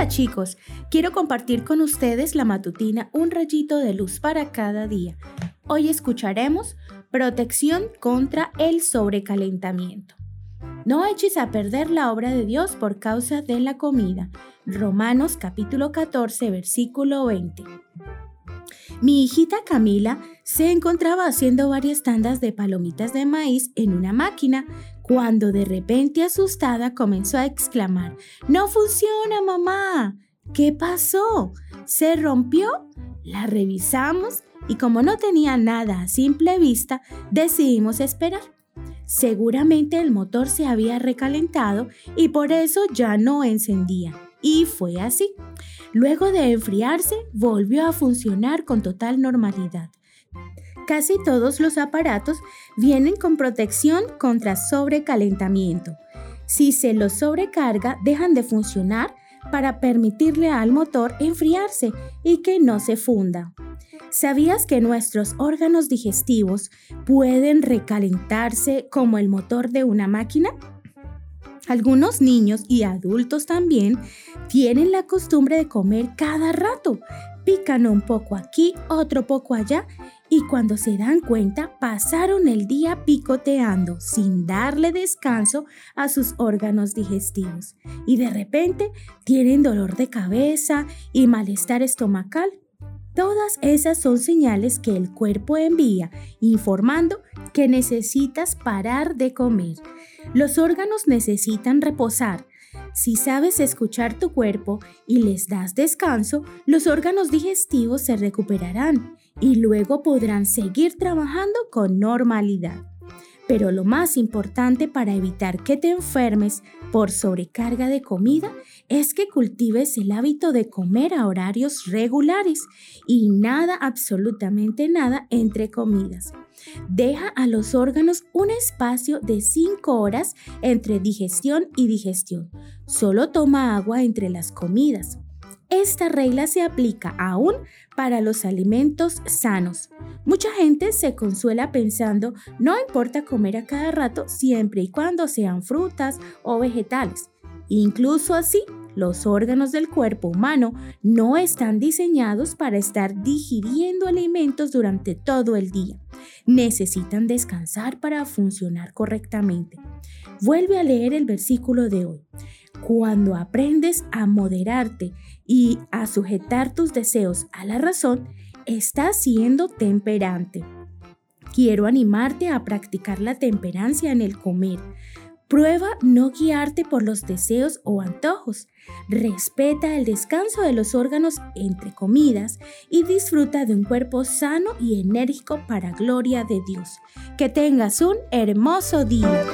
Hola chicos, quiero compartir con ustedes la matutina Un rayito de luz para cada día. Hoy escucharemos protección contra el sobrecalentamiento. No eches a perder la obra de Dios por causa de la comida. Romanos capítulo 14 versículo 20. Mi hijita Camila se encontraba haciendo varias tandas de palomitas de maíz en una máquina cuando de repente asustada comenzó a exclamar, ¡No funciona, mamá! ¿Qué pasó? ¿Se rompió? La revisamos y como no tenía nada a simple vista, decidimos esperar. Seguramente el motor se había recalentado y por eso ya no encendía. Y fue así. Luego de enfriarse, volvió a funcionar con total normalidad. Casi todos los aparatos vienen con protección contra sobrecalentamiento. Si se los sobrecarga, dejan de funcionar para permitirle al motor enfriarse y que no se funda. ¿Sabías que nuestros órganos digestivos pueden recalentarse como el motor de una máquina? Algunos niños y adultos también tienen la costumbre de comer cada rato. Pican un poco aquí, otro poco allá y cuando se dan cuenta pasaron el día picoteando sin darle descanso a sus órganos digestivos y de repente tienen dolor de cabeza y malestar estomacal. Todas esas son señales que el cuerpo envía informando que necesitas parar de comer. Los órganos necesitan reposar. Si sabes escuchar tu cuerpo y les das descanso, los órganos digestivos se recuperarán y luego podrán seguir trabajando con normalidad. Pero lo más importante para evitar que te enfermes por sobrecarga de comida es que cultives el hábito de comer a horarios regulares y nada, absolutamente nada entre comidas. Deja a los órganos un espacio de 5 horas entre digestión y digestión. Solo toma agua entre las comidas. Esta regla se aplica aún para los alimentos sanos. Mucha gente se consuela pensando, no importa comer a cada rato siempre y cuando sean frutas o vegetales. Incluso así, los órganos del cuerpo humano no están diseñados para estar digiriendo alimentos durante todo el día. Necesitan descansar para funcionar correctamente. Vuelve a leer el versículo de hoy. Cuando aprendes a moderarte y a sujetar tus deseos a la razón, estás siendo temperante. Quiero animarte a practicar la temperancia en el comer. Prueba no guiarte por los deseos o antojos. Respeta el descanso de los órganos entre comidas y disfruta de un cuerpo sano y enérgico para gloria de Dios. Que tengas un hermoso día.